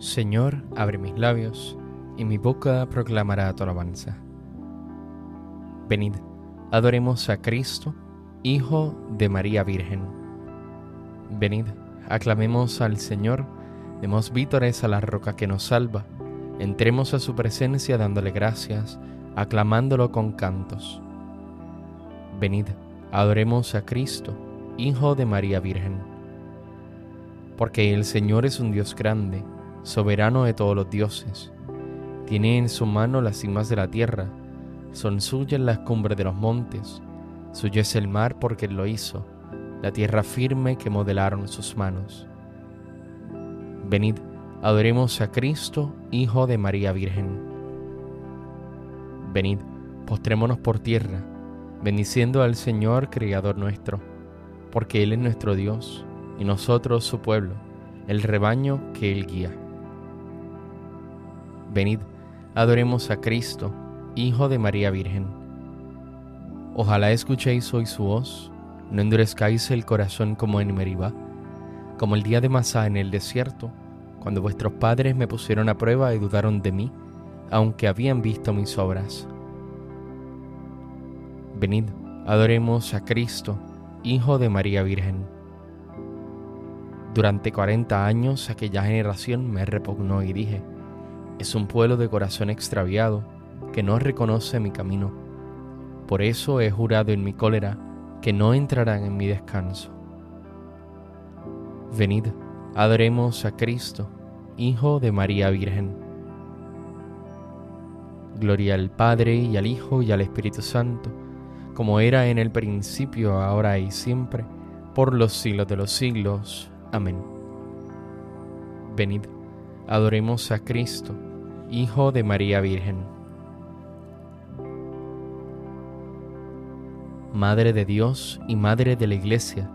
Señor, abre mis labios, y mi boca proclamará tu alabanza. Venid, adoremos a Cristo, Hijo de María Virgen. Venid, aclamemos al Señor, demos vítores a la roca que nos salva, entremos a su presencia dándole gracias, aclamándolo con cantos. Venid, adoremos a Cristo, Hijo de María Virgen. Porque el Señor es un Dios grande, soberano de todos los dioses. Tiene en su mano las cimas de la tierra, son suyas las cumbres de los montes, suyo es el mar porque él lo hizo, la tierra firme que modelaron sus manos. Venid, adoremos a Cristo, Hijo de María Virgen. Venid, postrémonos por tierra, bendiciendo al Señor, Creador nuestro, porque Él es nuestro Dios y nosotros su pueblo, el rebaño que Él guía. Venid, adoremos a Cristo, Hijo de María Virgen. Ojalá escuchéis hoy su voz, no endurezcáis el corazón como en Meribá, como el día de Masá en el desierto, cuando vuestros padres me pusieron a prueba y dudaron de mí, aunque habían visto mis obras. Venid, adoremos a Cristo, Hijo de María Virgen. Durante cuarenta años aquella generación me repugnó y dije, es un pueblo de corazón extraviado que no reconoce mi camino. Por eso he jurado en mi cólera que no entrarán en mi descanso. Venid, adoremos a Cristo, Hijo de María Virgen. Gloria al Padre y al Hijo y al Espíritu Santo, como era en el principio, ahora y siempre, por los siglos de los siglos. Amén. Venid, adoremos a Cristo, Hijo de María Virgen. Madre de Dios y Madre de la Iglesia,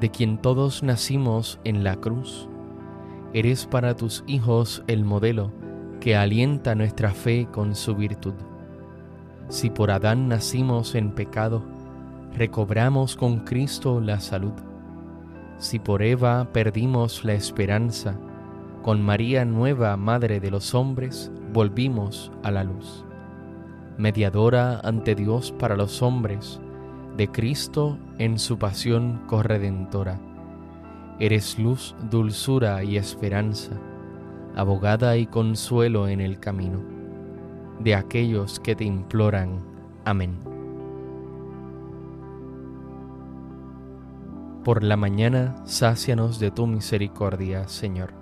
de quien todos nacimos en la cruz, eres para tus hijos el modelo que alienta nuestra fe con su virtud. Si por Adán nacimos en pecado, recobramos con Cristo la salud. Si por Eva perdimos la esperanza, con María nueva, Madre de los hombres, volvimos a la luz. Mediadora ante Dios para los hombres, de Cristo en su pasión corredentora. Eres luz, dulzura y esperanza, abogada y consuelo en el camino, de aquellos que te imploran. Amén. Por la mañana, sácianos de tu misericordia, Señor.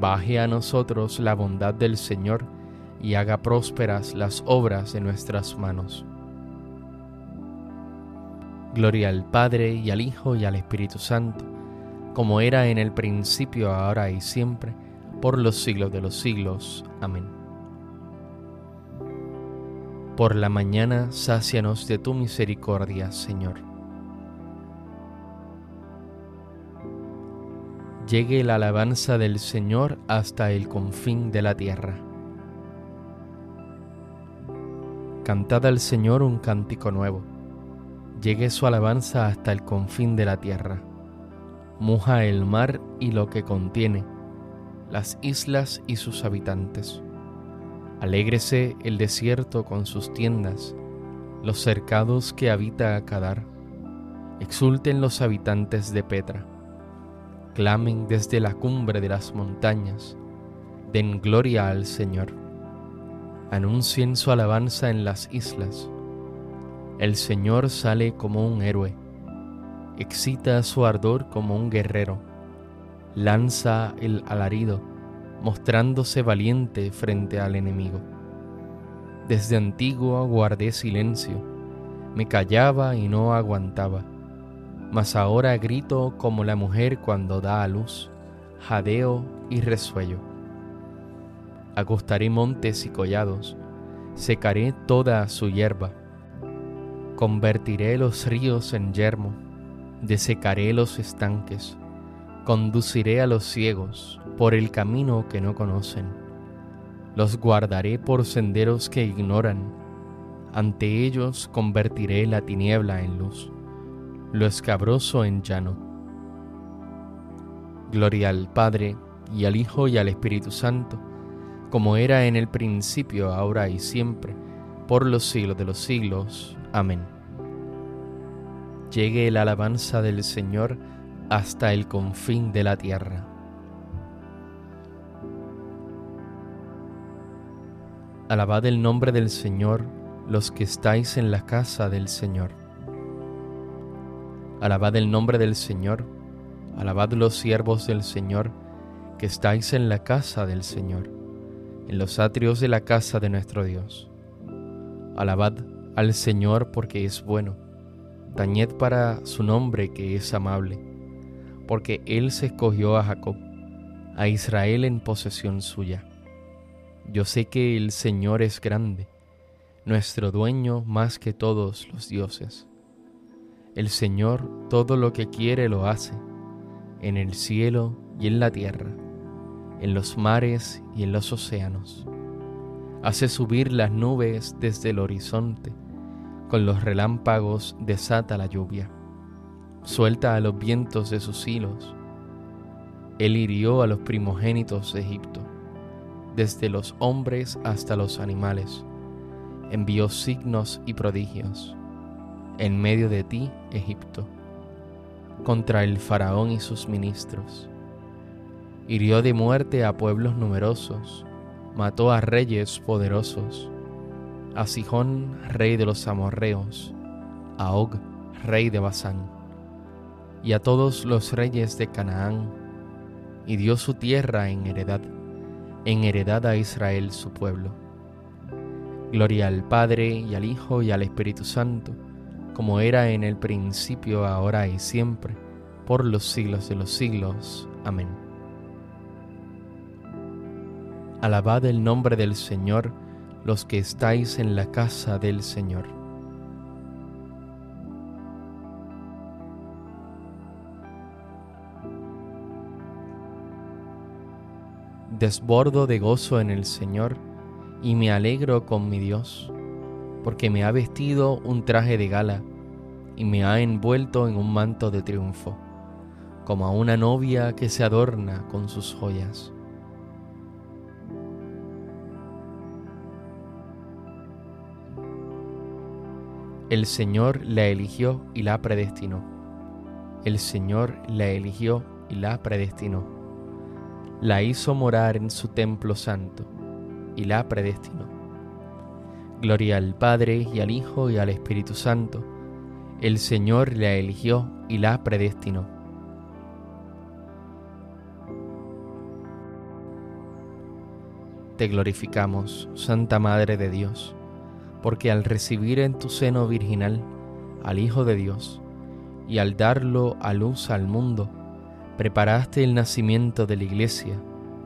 Baje a nosotros la bondad del Señor y haga prósperas las obras de nuestras manos. Gloria al Padre y al Hijo y al Espíritu Santo, como era en el principio, ahora y siempre, por los siglos de los siglos. Amén. Por la mañana, sácianos de tu misericordia, Señor. Llegue la alabanza del Señor hasta el confín de la tierra. Cantad al Señor un cántico nuevo. Llegue su alabanza hasta el confín de la tierra. Muja el mar y lo que contiene, las islas y sus habitantes. Alégrese el desierto con sus tiendas, los cercados que habita Cadar. Exulten los habitantes de Petra. Clamen desde la cumbre de las montañas. Den gloria al Señor anuncien su alabanza en las islas. El Señor sale como un héroe, excita su ardor como un guerrero, lanza el alarido, mostrándose valiente frente al enemigo. Desde antiguo guardé silencio, me callaba y no aguantaba, mas ahora grito como la mujer cuando da a luz, jadeo y resuello. Agostaré montes y collados, secaré toda su hierba, convertiré los ríos en yermo, desecaré los estanques, conduciré a los ciegos por el camino que no conocen, los guardaré por senderos que ignoran, ante ellos convertiré la tiniebla en luz, lo escabroso en llano. Gloria al Padre, y al Hijo, y al Espíritu Santo, como era en el principio, ahora y siempre, por los siglos de los siglos. Amén. Llegue la alabanza del Señor hasta el confín de la tierra. Alabad el nombre del Señor los que estáis en la casa del Señor. Alabad el nombre del Señor, alabad los siervos del Señor que estáis en la casa del Señor en los atrios de la casa de nuestro Dios. Alabad al Señor porque es bueno, tañed para su nombre que es amable, porque Él se escogió a Jacob, a Israel en posesión suya. Yo sé que el Señor es grande, nuestro dueño más que todos los dioses. El Señor todo lo que quiere lo hace, en el cielo y en la tierra en los mares y en los océanos. Hace subir las nubes desde el horizonte, con los relámpagos desata la lluvia. Suelta a los vientos de sus hilos. Él hirió a los primogénitos de Egipto, desde los hombres hasta los animales. Envió signos y prodigios en medio de ti, Egipto, contra el faraón y sus ministros hirió de muerte a pueblos numerosos, mató a reyes poderosos, a Sijón, rey de los amorreos, a Og, rey de Basán, y a todos los reyes de Canaán, y dio su tierra en heredad, en heredad a Israel su pueblo. Gloria al Padre y al Hijo y al Espíritu Santo, como era en el principio, ahora y siempre, por los siglos de los siglos. Amén. Alabad el nombre del Señor los que estáis en la casa del Señor. Desbordo de gozo en el Señor y me alegro con mi Dios, porque me ha vestido un traje de gala y me ha envuelto en un manto de triunfo, como a una novia que se adorna con sus joyas. El Señor la eligió y la predestinó. El Señor la eligió y la predestinó. La hizo morar en su templo santo y la predestinó. Gloria al Padre y al Hijo y al Espíritu Santo. El Señor la eligió y la predestinó. Te glorificamos, Santa Madre de Dios, porque al recibir en tu seno virginal al Hijo de Dios y al darlo a luz al mundo, preparaste el nacimiento de la Iglesia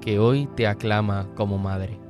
que hoy te aclama como Madre.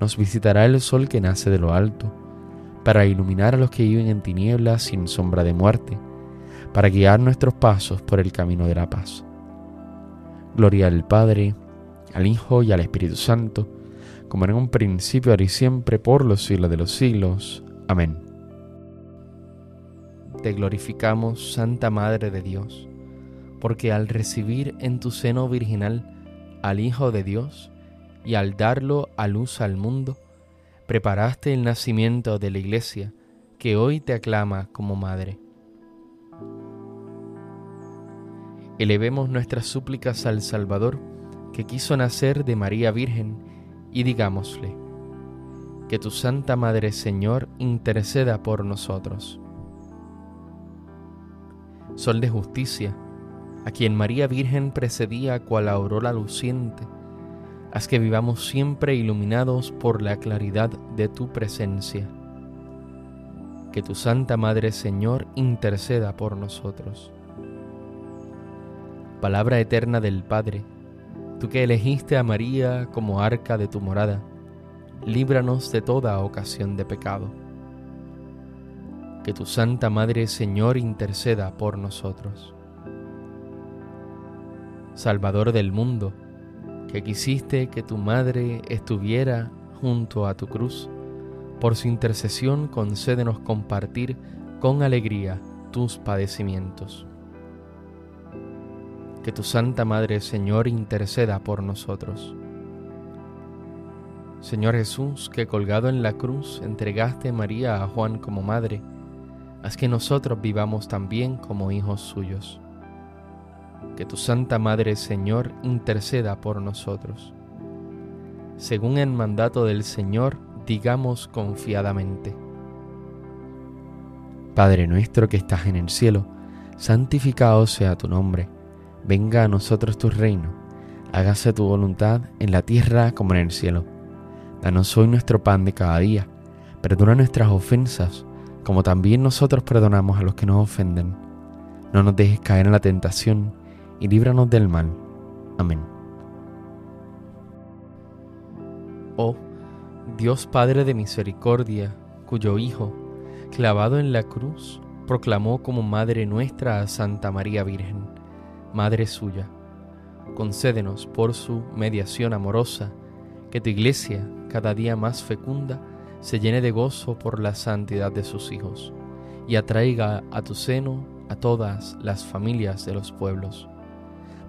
nos visitará el sol que nace de lo alto, para iluminar a los que viven en tinieblas sin sombra de muerte, para guiar nuestros pasos por el camino de la paz. Gloria al Padre, al Hijo y al Espíritu Santo, como en un principio, ahora y siempre, por los siglos de los siglos. Amén. Te glorificamos, Santa Madre de Dios, porque al recibir en tu seno virginal al Hijo de Dios, y al darlo a luz al mundo, preparaste el nacimiento de la Iglesia que hoy te aclama como Madre. Elevemos nuestras súplicas al Salvador, que quiso nacer de María Virgen, y digámosle, que tu Santa Madre Señor interceda por nosotros. Sol de justicia, a quien María Virgen precedía cual aurora luciente, haz que vivamos siempre iluminados por la claridad de tu presencia. Que tu Santa Madre Señor interceda por nosotros. Palabra eterna del Padre, tú que elegiste a María como arca de tu morada, líbranos de toda ocasión de pecado. Que tu Santa Madre Señor interceda por nosotros. Salvador del mundo, que quisiste que tu madre estuviera junto a tu cruz, por su intercesión concédenos compartir con alegría tus padecimientos. Que tu Santa Madre, Señor, interceda por nosotros. Señor Jesús, que colgado en la cruz entregaste María a Juan como madre, haz que nosotros vivamos también como hijos suyos que tu Santa Madre Señor interceda por nosotros. Según el mandato del Señor, digamos confiadamente. Padre nuestro que estás en el cielo, santificado sea tu nombre, venga a nosotros tu reino, hágase tu voluntad en la tierra como en el cielo. Danos hoy nuestro pan de cada día, perdona nuestras ofensas, como también nosotros perdonamos a los que nos ofenden. No nos dejes caer en la tentación, y líbranos del mal. Amén. Oh Dios Padre de misericordia, cuyo Hijo, clavado en la cruz, proclamó como Madre nuestra a Santa María Virgen, Madre suya, concédenos por su mediación amorosa que tu iglesia, cada día más fecunda, se llene de gozo por la santidad de sus hijos y atraiga a tu seno a todas las familias de los pueblos